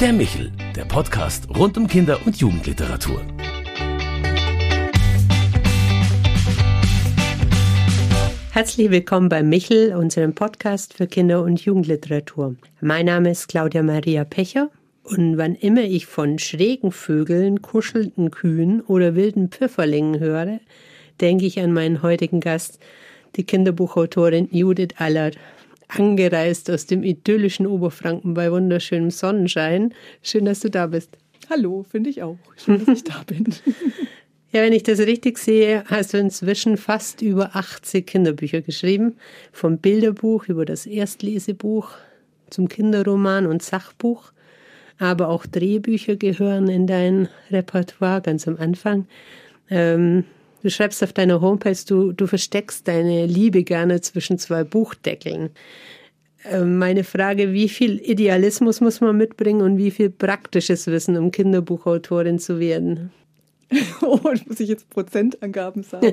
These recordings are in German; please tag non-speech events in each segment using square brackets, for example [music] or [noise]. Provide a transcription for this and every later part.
Der Michel, der Podcast rund um Kinder- und Jugendliteratur. Herzlich willkommen bei Michel, unserem Podcast für Kinder- und Jugendliteratur. Mein Name ist Claudia Maria Pecher und wann immer ich von schrägen Vögeln, kuschelnden Kühen oder wilden Pfifferlingen höre, denke ich an meinen heutigen Gast, die Kinderbuchautorin Judith Allert, angereist aus dem idyllischen Oberfranken bei wunderschönem Sonnenschein. Schön, dass du da bist. Hallo, finde ich auch. Schön, dass ich da bin. [laughs] Ja, wenn ich das richtig sehe, hast du inzwischen fast über 80 Kinderbücher geschrieben. Vom Bilderbuch über das Erstlesebuch zum Kinderroman und Sachbuch. Aber auch Drehbücher gehören in dein Repertoire ganz am Anfang. Ähm, du schreibst auf deiner Homepage, du, du versteckst deine Liebe gerne zwischen zwei Buchdeckeln. Ähm, meine Frage, wie viel Idealismus muss man mitbringen und wie viel praktisches Wissen, um Kinderbuchautorin zu werden? [laughs] oh, muss ich jetzt Prozentangaben sagen? [laughs]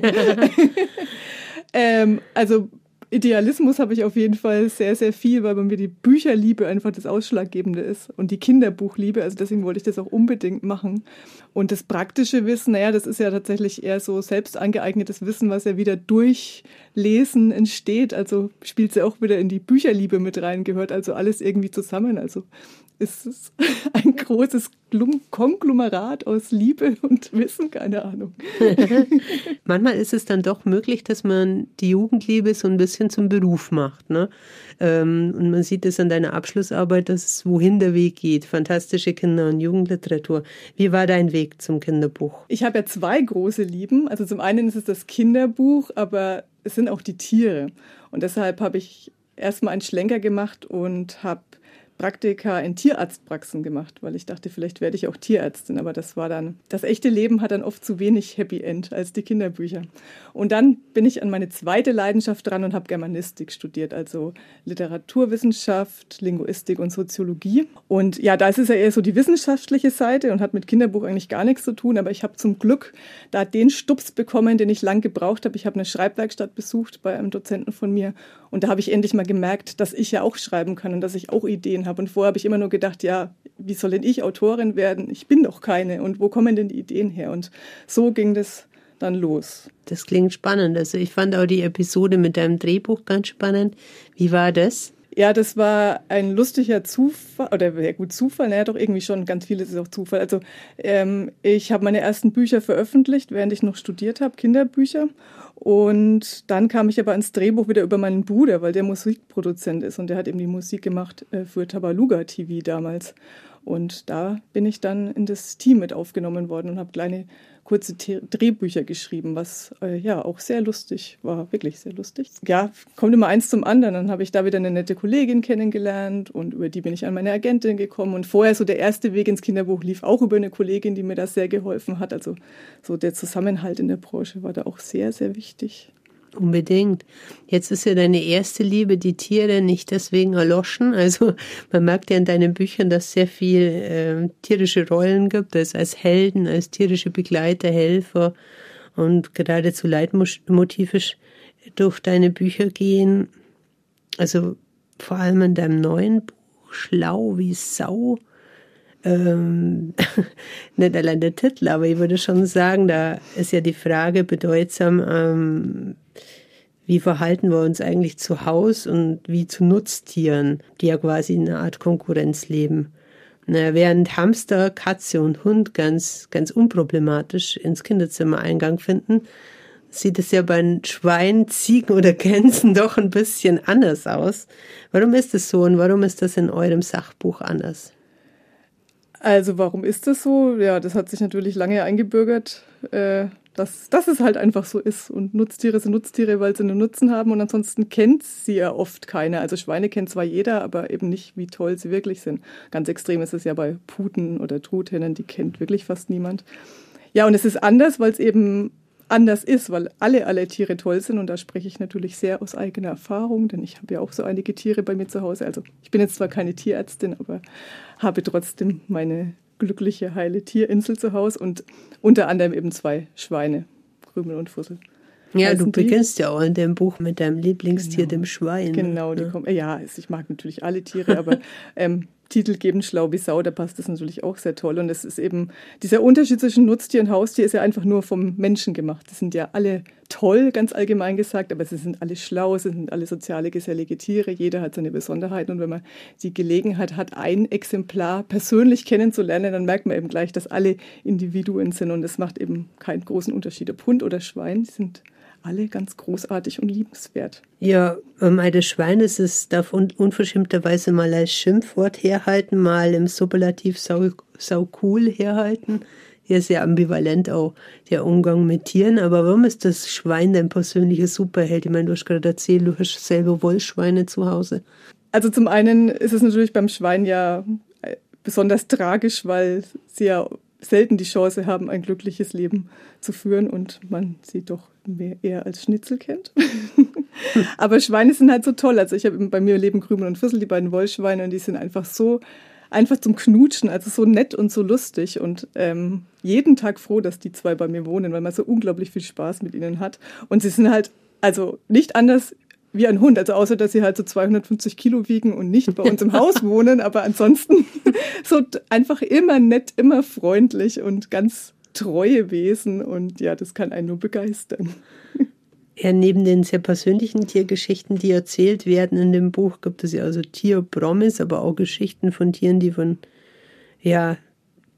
[laughs] ähm, also Idealismus habe ich auf jeden Fall sehr, sehr viel, weil bei mir die Bücherliebe einfach das Ausschlaggebende ist und die Kinderbuchliebe. Also deswegen wollte ich das auch unbedingt machen. Und das praktische Wissen, naja, das ist ja tatsächlich eher so selbst angeeignetes Wissen, was ja wieder durch Lesen entsteht. Also spielt sie ja auch wieder in die Bücherliebe mit rein, gehört also alles irgendwie zusammen. Also ist es [laughs] ein großes Konglomerat aus Liebe und Wissen, keine Ahnung. [laughs] Manchmal ist es dann doch möglich, dass man die Jugendliebe so ein bisschen zum Beruf macht. Ne? Ähm, und man sieht es an deiner Abschlussarbeit, dass es wohin der Weg geht. Fantastische Kinder- und Jugendliteratur. Wie war dein Weg zum Kinderbuch? Ich habe ja zwei große Lieben. Also zum einen ist es das Kinderbuch, aber es sind auch die Tiere. Und deshalb habe ich erstmal einen Schlenker gemacht und habe Praktika in Tierarztpraxen gemacht, weil ich dachte, vielleicht werde ich auch Tierärztin, aber das war dann, das echte Leben hat dann oft zu wenig Happy End als die Kinderbücher. Und dann bin ich an meine zweite Leidenschaft dran und habe Germanistik studiert, also Literaturwissenschaft, Linguistik und Soziologie. Und ja, da ist es ja eher so die wissenschaftliche Seite und hat mit Kinderbuch eigentlich gar nichts zu tun, aber ich habe zum Glück da den Stups bekommen, den ich lang gebraucht habe. Ich habe eine Schreibwerkstatt besucht bei einem Dozenten von mir und da habe ich endlich mal gemerkt, dass ich ja auch schreiben kann und dass ich auch Ideen habe. Und vorher habe ich immer nur gedacht, ja, wie soll denn ich Autorin werden? Ich bin doch keine. Und wo kommen denn die Ideen her? Und so ging das dann los. Das klingt spannend. Also ich fand auch die Episode mit deinem Drehbuch ganz spannend. Wie war das? Ja, das war ein lustiger Zufall, oder ja gut, Zufall, naja, doch irgendwie schon, ganz vieles ist auch Zufall. Also ähm, ich habe meine ersten Bücher veröffentlicht, während ich noch studiert habe, Kinderbücher. Und dann kam ich aber ins Drehbuch wieder über meinen Bruder, weil der Musikproduzent ist und der hat eben die Musik gemacht äh, für Tabaluga TV damals. Und da bin ich dann in das Team mit aufgenommen worden und habe kleine kurze Drehbücher geschrieben, was äh, ja auch sehr lustig war, wirklich sehr lustig. Ja, kommt immer eins zum anderen. Dann habe ich da wieder eine nette Kollegin kennengelernt und über die bin ich an meine Agentin gekommen. Und vorher so der erste Weg ins Kinderbuch lief auch über eine Kollegin, die mir da sehr geholfen hat. Also so der Zusammenhalt in der Branche war da auch sehr, sehr wichtig. Unbedingt. Jetzt ist ja deine erste Liebe die Tiere nicht deswegen erloschen. Also man merkt ja in deinen Büchern, dass es sehr viel äh, tierische Rollen gibt, als, als Helden, als tierische Begleiter, Helfer und geradezu leitmotivisch durch deine Bücher gehen. Also vor allem in deinem neuen Buch, Schlau wie Sau, ähm, [laughs] nicht allein der Titel, aber ich würde schon sagen, da ist ja die Frage bedeutsam, ähm, wie verhalten wir uns eigentlich zu Haus und wie zu Nutztieren, die ja quasi in einer Art Konkurrenz leben. Na, während Hamster, Katze und Hund ganz, ganz unproblematisch ins Kinderzimmer Eingang finden, sieht es ja bei Schweinen, Ziegen oder Gänsen [laughs] doch ein bisschen anders aus. Warum ist es so und warum ist das in eurem Sachbuch anders? Also warum ist das so? Ja, das hat sich natürlich lange eingebürgert, äh, dass, dass es halt einfach so ist. Und Nutztiere sind Nutztiere, weil sie einen Nutzen haben und ansonsten kennt sie ja oft keiner. Also Schweine kennt zwar jeder, aber eben nicht, wie toll sie wirklich sind. Ganz extrem ist es ja bei Puten oder Truthähnen, die kennt wirklich fast niemand. Ja, und es ist anders, weil es eben anders ist, weil alle, alle Tiere toll sind und da spreche ich natürlich sehr aus eigener Erfahrung, denn ich habe ja auch so einige Tiere bei mir zu Hause. Also ich bin jetzt zwar keine Tierärztin, aber habe trotzdem meine glückliche, heile Tierinsel zu Hause und unter anderem eben zwei Schweine, Krümel und Fussel. Ja, du beginnst die? ja auch in dem Buch mit deinem Lieblingstier, genau. dem Schwein. Genau, die ja. kommen. Ja, ich mag natürlich alle Tiere, aber [laughs] ähm, Titel geben, Schlau wie Sau, da passt das natürlich auch sehr toll. Und es ist eben, dieser Unterschied zwischen Nutztier und Haustier ist ja einfach nur vom Menschen gemacht. Die sind ja alle toll, ganz allgemein gesagt, aber sie sind alle schlau, sie sind alle soziale, gesellige Tiere, jeder hat seine Besonderheiten. Und wenn man die Gelegenheit hat, ein Exemplar persönlich kennenzulernen, dann merkt man eben gleich, dass alle Individuen sind und es macht eben keinen großen Unterschied, ob Hund oder Schwein, die sind alle ganz großartig und liebenswert. Ja, ähm, das Schwein ist es darf un unverschämterweise mal als Schimpfwort herhalten, mal im Superlativ sau, sau cool herhalten. Hier ist ambivalent auch der Umgang mit Tieren, aber warum ist das Schwein dein persönlicher Superheld? Ich meine, du hast gerade erzählt, du hast selber Wollschweine zu Hause. Also zum einen ist es natürlich beim Schwein ja äh, besonders tragisch, weil sie ja selten die Chance haben, ein glückliches Leben zu führen und man sie doch mehr eher als Schnitzel kennt. [laughs] Aber Schweine sind halt so toll. Also ich habe bei mir leben Krümel und Füssel, die beiden Wollschweine, und die sind einfach so einfach zum Knutschen, also so nett und so lustig. Und ähm, jeden Tag froh, dass die zwei bei mir wohnen, weil man so unglaublich viel Spaß mit ihnen hat. Und sie sind halt also nicht anders wie ein Hund, also außer dass sie halt so 250 Kilo wiegen und nicht bei uns im Haus [laughs] wohnen, aber ansonsten [laughs] so einfach immer nett, immer freundlich und ganz treue Wesen. Und ja, das kann einen nur begeistern. Ja, neben den sehr persönlichen Tiergeschichten, die erzählt werden in dem Buch, gibt es ja also Tierpromis, aber auch Geschichten von Tieren, die von, ja,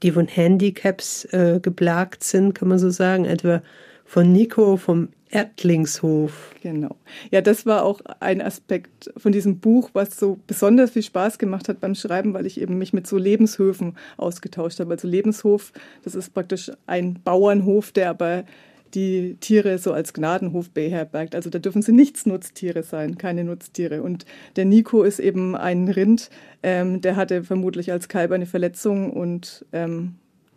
die von Handicaps äh, geplagt sind, kann man so sagen. Etwa von Nico vom Erdlingshof. Genau. Ja, das war auch ein Aspekt von diesem Buch, was so besonders viel Spaß gemacht hat beim Schreiben, weil ich eben mich mit so Lebenshöfen ausgetauscht habe. Also Lebenshof, das ist praktisch ein Bauernhof, der aber die Tiere so als Gnadenhof beherbergt. Also da dürfen sie nichts Nutztiere sein, keine Nutztiere. Und der Nico ist eben ein Rind, ähm, der hatte vermutlich als Kalb eine Verletzung und ähm,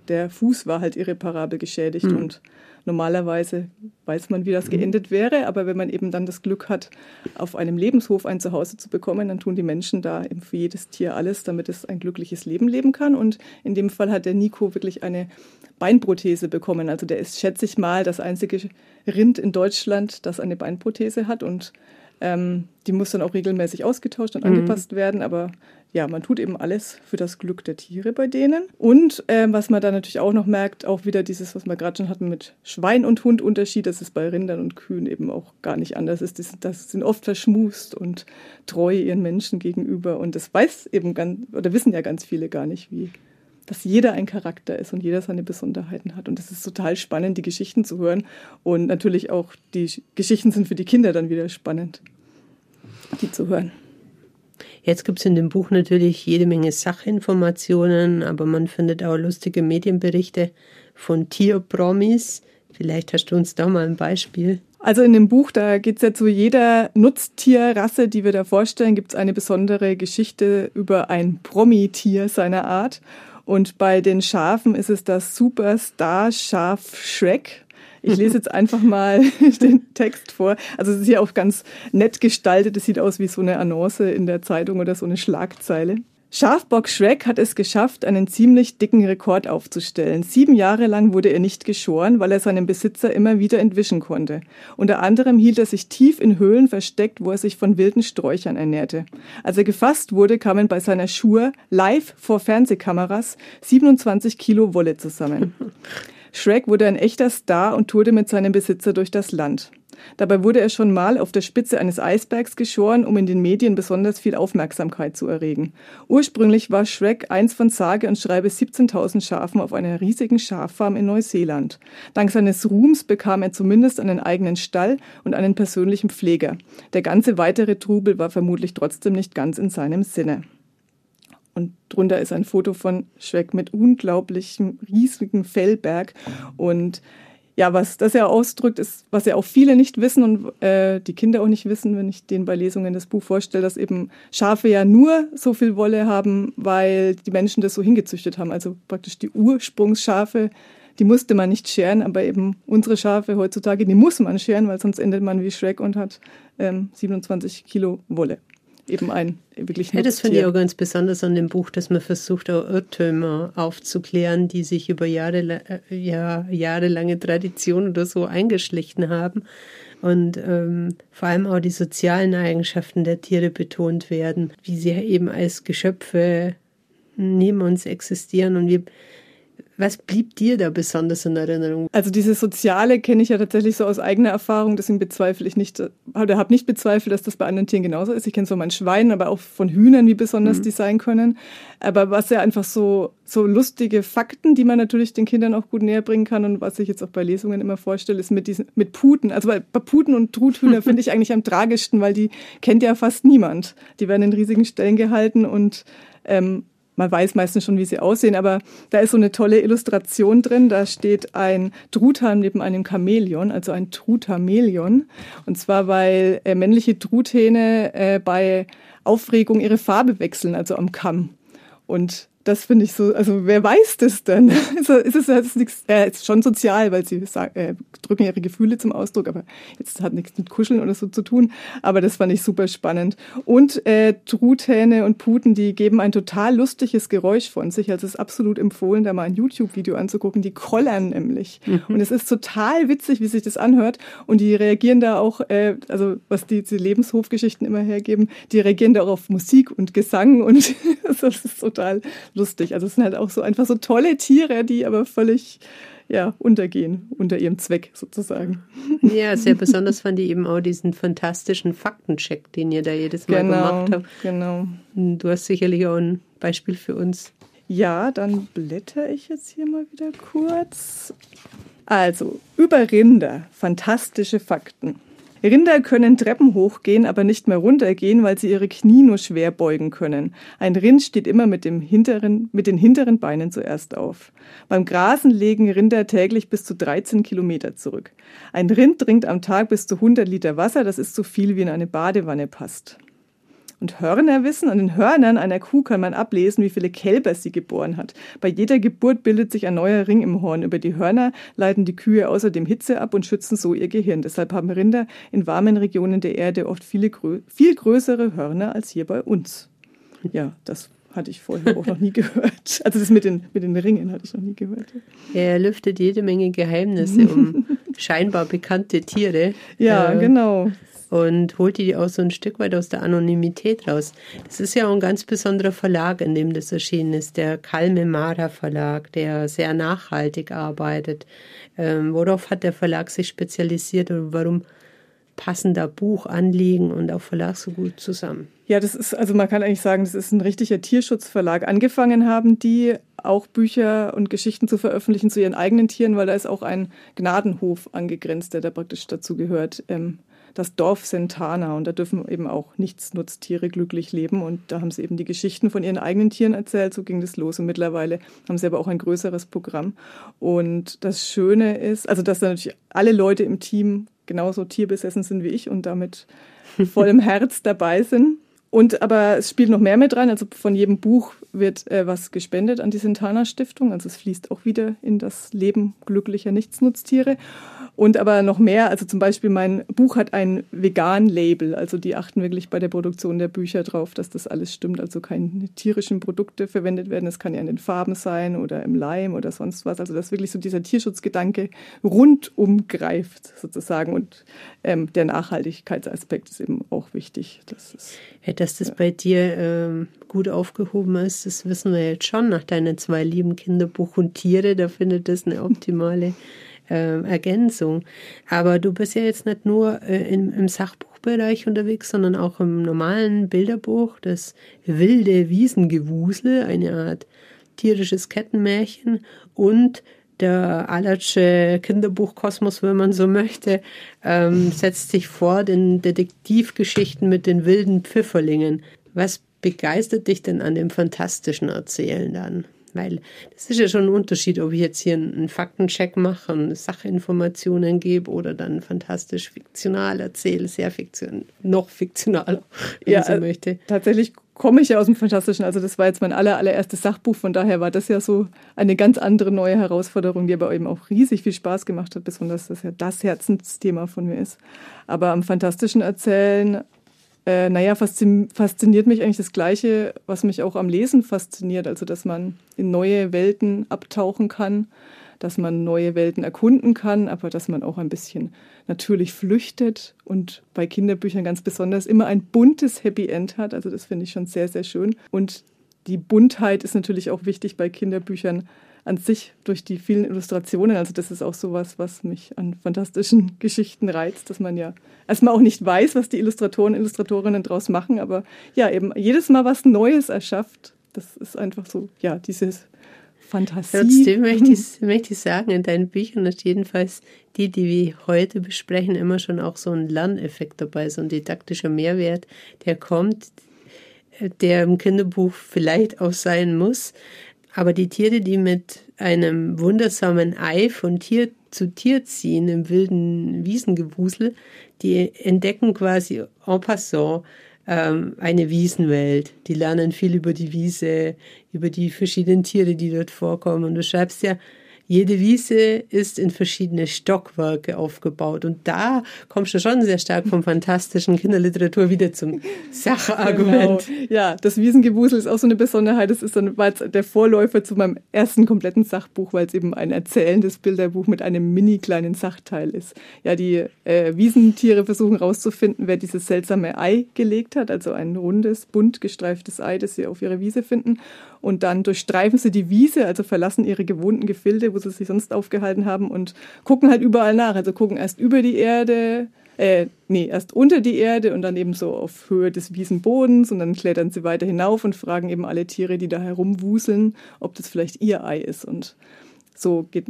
der Fuß war halt irreparabel geschädigt mhm. und Normalerweise weiß man, wie das geendet wäre, aber wenn man eben dann das Glück hat, auf einem Lebenshof ein Zuhause zu bekommen, dann tun die Menschen da eben für jedes Tier alles, damit es ein glückliches Leben leben kann. Und in dem Fall hat der Nico wirklich eine Beinprothese bekommen. Also der ist, schätze ich mal, das einzige Rind in Deutschland, das eine Beinprothese hat und ähm, die muss dann auch regelmäßig ausgetauscht und mhm. angepasst werden, aber ja, man tut eben alles für das Glück der Tiere bei denen. Und äh, was man da natürlich auch noch merkt, auch wieder dieses, was wir gerade schon hatten mit Schwein und Hund Unterschied, dass es bei Rindern und Kühen eben auch gar nicht anders ist. Das, das sind oft verschmust und treu ihren Menschen gegenüber. Und das weiß eben ganz, oder wissen ja ganz viele gar nicht, wie, dass jeder ein Charakter ist und jeder seine Besonderheiten hat. Und das ist total spannend, die Geschichten zu hören. Und natürlich auch die Geschichten sind für die Kinder dann wieder spannend, die zu hören. Jetzt gibt es in dem Buch natürlich jede Menge Sachinformationen, aber man findet auch lustige Medienberichte von Tierpromis. Vielleicht hast du uns da mal ein Beispiel. Also in dem Buch, da geht es ja zu jeder Nutztierrasse, die wir da vorstellen, gibt es eine besondere Geschichte über ein Promi-Tier seiner Art. Und bei den Schafen ist es das Superstar-Schaf Shrek. Ich lese jetzt einfach mal [laughs] den Text vor. Also es ist hier auch ganz nett gestaltet. Es sieht aus wie so eine Annonce in der Zeitung oder so eine Schlagzeile. Schafbock Shrek hat es geschafft, einen ziemlich dicken Rekord aufzustellen. Sieben Jahre lang wurde er nicht geschoren, weil er seinen Besitzer immer wieder entwischen konnte. Unter anderem hielt er sich tief in Höhlen versteckt, wo er sich von wilden Sträuchern ernährte. Als er gefasst wurde, kamen bei seiner Schur live vor Fernsehkameras 27 Kilo Wolle zusammen. Shrek wurde ein echter Star und tourte mit seinem Besitzer durch das Land. Dabei wurde er schon mal auf der Spitze eines Eisbergs geschoren, um in den Medien besonders viel Aufmerksamkeit zu erregen. Ursprünglich war Shrek eins von sage und schreibe 17.000 Schafen auf einer riesigen Schaffarm in Neuseeland. Dank seines Ruhms bekam er zumindest einen eigenen Stall und einen persönlichen Pfleger. Der ganze weitere Trubel war vermutlich trotzdem nicht ganz in seinem Sinne. Und drunter ist ein Foto von Schweck mit unglaublichem, riesigen Fellberg. Und ja, was das ja ausdrückt, ist, was ja auch viele nicht wissen und äh, die Kinder auch nicht wissen, wenn ich denen bei Lesungen das Buch vorstelle, dass eben Schafe ja nur so viel Wolle haben, weil die Menschen das so hingezüchtet haben. Also praktisch die Ursprungsschafe, die musste man nicht scheren, aber eben unsere Schafe heutzutage, die muss man scheren, weil sonst endet man wie Shrek und hat ähm, 27 Kilo Wolle eben ein wirklich Ja, das finde ich auch ganz besonders an dem Buch, dass man versucht, auch Irrtümer aufzuklären, die sich über Jahre, äh, ja, jahrelange Tradition oder so eingeschlichen haben. Und ähm, vor allem auch die sozialen Eigenschaften der Tiere betont werden, wie sie eben als Geschöpfe neben uns existieren und wir was blieb dir da besonders in Erinnerung? Also dieses Soziale kenne ich ja tatsächlich so aus eigener Erfahrung, deswegen bezweifle ich nicht, oder habe nicht bezweifelt, dass das bei anderen Tieren genauso ist. Ich kenne so mein Schwein, aber auch von Hühnern, wie besonders mhm. die sein können. Aber was ja einfach so, so lustige Fakten, die man natürlich den Kindern auch gut näher bringen kann und was ich jetzt auch bei Lesungen immer vorstelle, ist mit diesen, mit Puten. Also bei, bei Puten und Truthühner [laughs] finde ich eigentlich am tragischsten, weil die kennt ja fast niemand. Die werden in riesigen Stellen gehalten und ähm, man weiß meistens schon, wie sie aussehen, aber da ist so eine tolle Illustration drin. Da steht ein Truthahn neben einem Chamäleon, also ein Truthamelion. Und zwar, weil äh, männliche Truthähne äh, bei Aufregung ihre Farbe wechseln, also am Kamm. Und das finde ich so, also wer weiß das denn? [laughs] Ist es ist nichts, äh, ist schon sozial, weil sie sagen, äh, drücken ihre Gefühle zum Ausdruck, aber jetzt hat nichts mit Kuscheln oder so zu tun. Aber das fand ich super spannend. Und äh, Truthähne und Puten, die geben ein total lustiges Geräusch von sich. Also es ist absolut empfohlen, da mal ein YouTube-Video anzugucken. Die kollern nämlich. Mhm. Und es ist total witzig, wie sich das anhört. Und die reagieren da auch, äh, also was die, die Lebenshofgeschichten immer hergeben, die reagieren da auch auf Musik und Gesang und [laughs] das ist total lustig. Also es sind halt auch so einfach so tolle Tiere, die aber völlig ja, untergehen unter ihrem Zweck sozusagen. Ja, sehr besonders fand ich eben auch diesen fantastischen Faktencheck, den ihr da jedes Mal genau, gemacht habt. Genau. Du hast sicherlich auch ein Beispiel für uns. Ja, dann blätter ich jetzt hier mal wieder kurz. Also, über Rinder, fantastische Fakten. Rinder können Treppen hochgehen, aber nicht mehr runtergehen, weil sie ihre Knie nur schwer beugen können. Ein Rind steht immer mit, dem hinteren, mit den hinteren Beinen zuerst auf. Beim Grasen legen Rinder täglich bis zu 13 Kilometer zurück. Ein Rind trinkt am Tag bis zu 100 Liter Wasser, das ist so viel wie in eine Badewanne passt und Hörner wissen. An den Hörnern einer Kuh kann man ablesen, wie viele Kälber sie geboren hat. Bei jeder Geburt bildet sich ein neuer Ring im Horn. Über die Hörner leiten die Kühe außerdem Hitze ab und schützen so ihr Gehirn. Deshalb haben Rinder in warmen Regionen der Erde oft viele, viel größere Hörner als hier bei uns. Ja, das hatte ich vorher auch noch nie [laughs] gehört. Also das mit den, mit den Ringen hatte ich noch nie gehört. Er lüftet jede Menge Geheimnisse um [laughs] scheinbar bekannte Tiere. Ja, äh, genau und holt die auch so ein Stück weit aus der Anonymität raus. Das ist ja auch ein ganz besonderer Verlag, in dem das erschienen ist, der Kalme Mara Verlag, der sehr nachhaltig arbeitet. Ähm, worauf hat der Verlag sich spezialisiert und warum passen da Buchanliegen und auch Verlag so gut zusammen? Ja, das ist, also man kann eigentlich sagen, das ist ein richtiger Tierschutzverlag. Angefangen haben die auch Bücher und Geschichten zu veröffentlichen zu ihren eigenen Tieren, weil da ist auch ein Gnadenhof angegrenzt, der da praktisch dazu gehört. Ähm, das Dorf Sentana und da dürfen eben auch Nichtsnutztiere glücklich leben und da haben sie eben die Geschichten von ihren eigenen Tieren erzählt, so ging das los und mittlerweile haben sie aber auch ein größeres Programm und das Schöne ist, also dass da natürlich alle Leute im Team genauso tierbesessen sind wie ich und damit voll im Herz dabei sind. Und aber es spielt noch mehr mit rein. Also von jedem Buch wird äh, was gespendet an die Sintana Stiftung. Also es fließt auch wieder in das Leben glücklicher Nichtsnutztiere. Und aber noch mehr, also zum Beispiel mein Buch hat ein Vegan-Label, also die achten wirklich bei der Produktion der Bücher drauf, dass das alles stimmt, also keine tierischen Produkte verwendet werden. Das kann ja in den Farben sein oder im Leim oder sonst was. Also dass wirklich so dieser Tierschutzgedanke rundum greift sozusagen. Und ähm, der Nachhaltigkeitsaspekt ist eben auch wichtig. Das ist, ja, dass das bei dir ähm, gut aufgehoben ist, das wissen wir jetzt schon nach deinen zwei lieben Kinderbuch und Tiere. Da findet das eine optimale [laughs] äh, Ergänzung. Aber du bist ja jetzt nicht nur äh, im, im Sachbuchbereich unterwegs, sondern auch im normalen Bilderbuch, das wilde Wiesengewusel, eine Art tierisches Kettenmärchen und der Allertsche Kinderbuchkosmos, wenn man so möchte, ähm, setzt sich fort in Detektivgeschichten mit den wilden Pfifferlingen. Was begeistert dich denn an dem fantastischen Erzählen dann? Weil das ist ja schon ein Unterschied, ob ich jetzt hier einen Faktencheck mache und Sachinformationen gebe oder dann fantastisch fiktional erzähle, sehr fiktion, noch fiktionaler, wenn ja, man so möchte. Tatsächlich komme ich ja aus dem Fantastischen. Also das war jetzt mein aller, allererstes Sachbuch. Von daher war das ja so eine ganz andere neue Herausforderung, die aber eben auch riesig viel Spaß gemacht hat, besonders dass ja das Herzensthema von mir ist. Aber am Fantastischen Erzählen äh, naja, fasziniert mich eigentlich das Gleiche, was mich auch am Lesen fasziniert. Also, dass man in neue Welten abtauchen kann, dass man neue Welten erkunden kann, aber dass man auch ein bisschen natürlich flüchtet und bei Kinderbüchern ganz besonders immer ein buntes Happy End hat. Also, das finde ich schon sehr, sehr schön. Und die Buntheit ist natürlich auch wichtig bei Kinderbüchern an sich durch die vielen Illustrationen. Also das ist auch sowas, was mich an fantastischen [laughs] Geschichten reizt, dass man ja erstmal auch nicht weiß, was die Illustratoren, Illustratorinnen daraus machen, aber ja, eben jedes Mal was Neues erschafft. Das ist einfach so, ja, dieses Fantasie. Trotzdem möchte ich, möchte ich sagen, in deinen Büchern ist jedenfalls die, die wir heute besprechen, immer schon auch so ein Lerneffekt dabei, so ein didaktischer Mehrwert, der kommt, der im Kinderbuch vielleicht auch sein muss. Aber die Tiere, die mit einem wundersamen Ei von Tier zu Tier ziehen im wilden Wiesengewusel, die entdecken quasi en passant ähm, eine Wiesenwelt. Die lernen viel über die Wiese, über die verschiedenen Tiere, die dort vorkommen. Und du schreibst ja, jede Wiese ist in verschiedene Stockwerke aufgebaut. Und da kommst du schon sehr stark vom fantastischen Kinderliteratur wieder zum [laughs] Sachargument. Genau. Ja, das Wiesengewusel ist auch so eine Besonderheit. Das ist dann war der Vorläufer zu meinem ersten kompletten Sachbuch, weil es eben ein erzählendes Bilderbuch mit einem mini kleinen Sachteil ist. Ja, die äh, Wiesentiere versuchen herauszufinden, wer dieses seltsame Ei gelegt hat, also ein rundes, bunt gestreiftes Ei, das sie auf ihrer Wiese finden und dann durchstreifen sie die Wiese, also verlassen ihre gewohnten Gefilde, wo sie sich sonst aufgehalten haben und gucken halt überall nach. Also gucken erst über die Erde, äh, nee, erst unter die Erde und dann eben so auf Höhe des Wiesenbodens und dann klettern sie weiter hinauf und fragen eben alle Tiere, die da herumwuseln, ob das vielleicht ihr Ei ist. Und so geht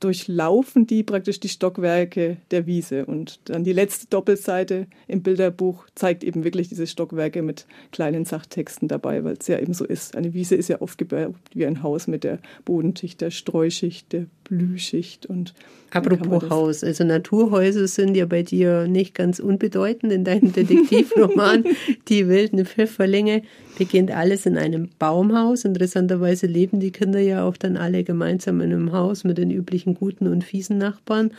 durchlaufen die praktisch die Stockwerke der Wiese. Und dann die letzte Doppelseite im Bilderbuch zeigt eben wirklich diese Stockwerke mit kleinen Sachtexten dabei, weil es ja eben so ist. Eine Wiese ist ja aufgebaut wie ein Haus mit der Bodenschicht, der Streuschicht, der Blühschicht und Apropos Haus, also Naturhäuser sind ja bei dir nicht ganz unbedeutend in deinem [laughs] Detektivroman. die wilden Pfifferlinge beginnt alles in einem Baumhaus. Interessanterweise leben die Kinder ja auch dann alle gemeinsam in einem Haus mit den üblichen guten und fiesen Nachbarn.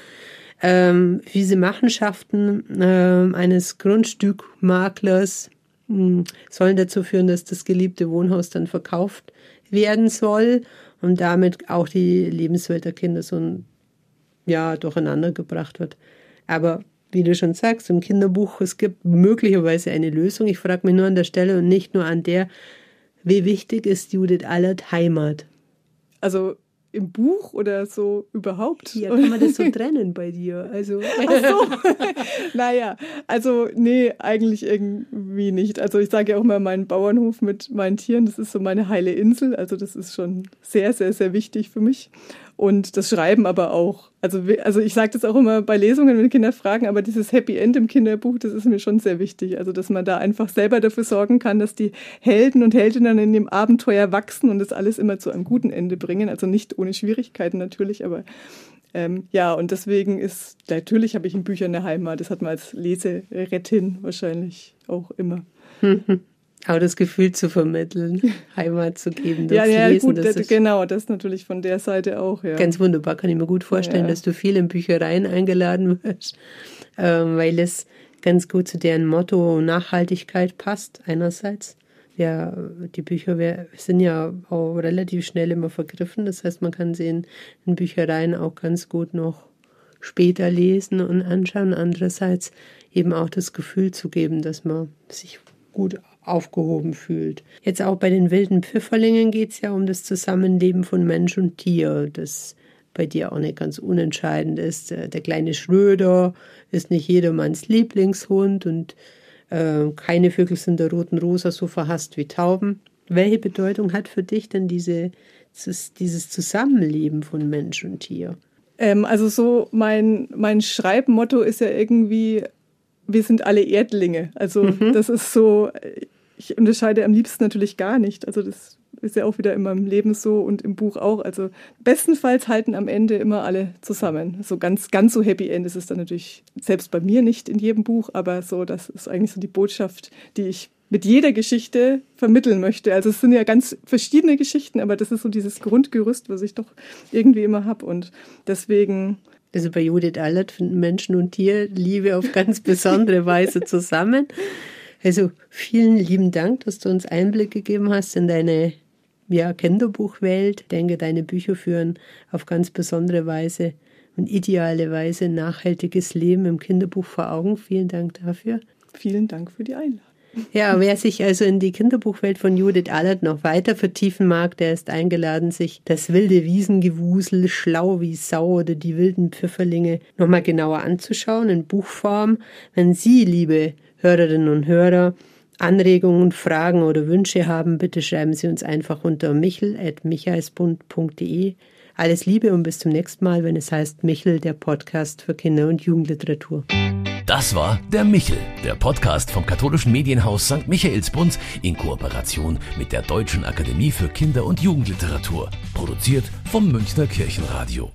Ähm, diese Machenschaften äh, eines Grundstückmaklers hm, sollen dazu führen, dass das geliebte Wohnhaus dann verkauft werden soll und damit auch die Lebenswelt der Kinder so ein, ja, durcheinander gebracht wird. Aber wie du schon sagst, im Kinderbuch, es gibt möglicherweise eine Lösung. Ich frage mich nur an der Stelle und nicht nur an der, wie wichtig ist Judith Allert Heimat? Also im Buch oder so überhaupt? Ja, kann man das so [laughs] trennen bei dir? Also. Ach so. [laughs] naja, also nee, eigentlich irgendwie nicht. Also ich sage ja auch mal meinen Bauernhof mit meinen Tieren, das ist so meine heile Insel. Also das ist schon sehr, sehr, sehr wichtig für mich und das Schreiben aber auch. Also, also ich sage das auch immer bei Lesungen, wenn Kinder fragen, aber dieses Happy End im Kinderbuch, das ist mir schon sehr wichtig. Also, dass man da einfach selber dafür sorgen kann, dass die Helden und Heldinnen in dem Abenteuer wachsen und das alles immer zu einem guten Ende bringen. Also nicht ohne Schwierigkeiten natürlich, aber ähm, ja, und deswegen ist, natürlich habe ich in Büchern eine Heimat. Das hat man als Leserettin wahrscheinlich auch immer. Aber das Gefühl zu vermitteln, [laughs] Heimat zu geben, ja, ja, Lesen, gut, das genau, das natürlich von der Seite auch. Ja. Ganz wunderbar, kann ich mir gut vorstellen, ja. dass du viel in Büchereien eingeladen [laughs] wirst, ähm, weil es ganz gut zu deren Motto Nachhaltigkeit passt. Einerseits, ja, die Bücher sind ja auch relativ schnell immer vergriffen, das heißt, man kann sie in, in Büchereien auch ganz gut noch später lesen und anschauen. Andererseits eben auch das Gefühl zu geben, dass man sich gut aufgehoben fühlt. Jetzt auch bei den wilden Pfifferlingen geht es ja um das Zusammenleben von Mensch und Tier, das bei dir auch nicht ganz unentscheidend ist. Äh, der kleine Schröder ist nicht jedermanns Lieblingshund und äh, keine Vögel sind der roten Rosa so verhasst wie Tauben. Welche Bedeutung hat für dich denn diese, dieses Zusammenleben von Mensch und Tier? Ähm, also so mein, mein Schreibmotto ist ja irgendwie, wir sind alle Erdlinge. Also mhm. das ist so, ich unterscheide am liebsten natürlich gar nicht. Also das ist ja auch wieder in meinem Leben so und im Buch auch. Also bestenfalls halten am Ende immer alle zusammen. So ganz, ganz so Happy End ist es dann natürlich selbst bei mir nicht in jedem Buch, aber so, das ist eigentlich so die Botschaft, die ich mit jeder Geschichte vermitteln möchte. Also es sind ja ganz verschiedene Geschichten, aber das ist so dieses Grundgerüst, was ich doch irgendwie immer habe. Und deswegen. Also bei Judith Allert finden Menschen und Tier Liebe auf ganz besondere Weise zusammen. Also vielen lieben Dank, dass du uns Einblick gegeben hast in deine ja, Kinderbuchwelt. Ich denke, deine Bücher führen auf ganz besondere Weise und ideale Weise nachhaltiges Leben im Kinderbuch vor Augen. Vielen Dank dafür. Vielen Dank für die Einladung. Ja, wer sich also in die Kinderbuchwelt von Judith Allert noch weiter vertiefen mag, der ist eingeladen, sich das wilde Wiesengewusel, schlau wie Sau oder die wilden Pfifferlinge nochmal genauer anzuschauen in Buchform. Wenn Sie, liebe Hörerinnen und Hörer, Anregungen, Fragen oder Wünsche haben, bitte schreiben Sie uns einfach unter michel.michaelsbund.de. Alles Liebe und bis zum nächsten Mal, wenn es heißt Michel, der Podcast für Kinder- und Jugendliteratur. Das war der Michel, der Podcast vom katholischen Medienhaus St. Michaelsbund in Kooperation mit der Deutschen Akademie für Kinder- und Jugendliteratur, produziert vom Münchner Kirchenradio.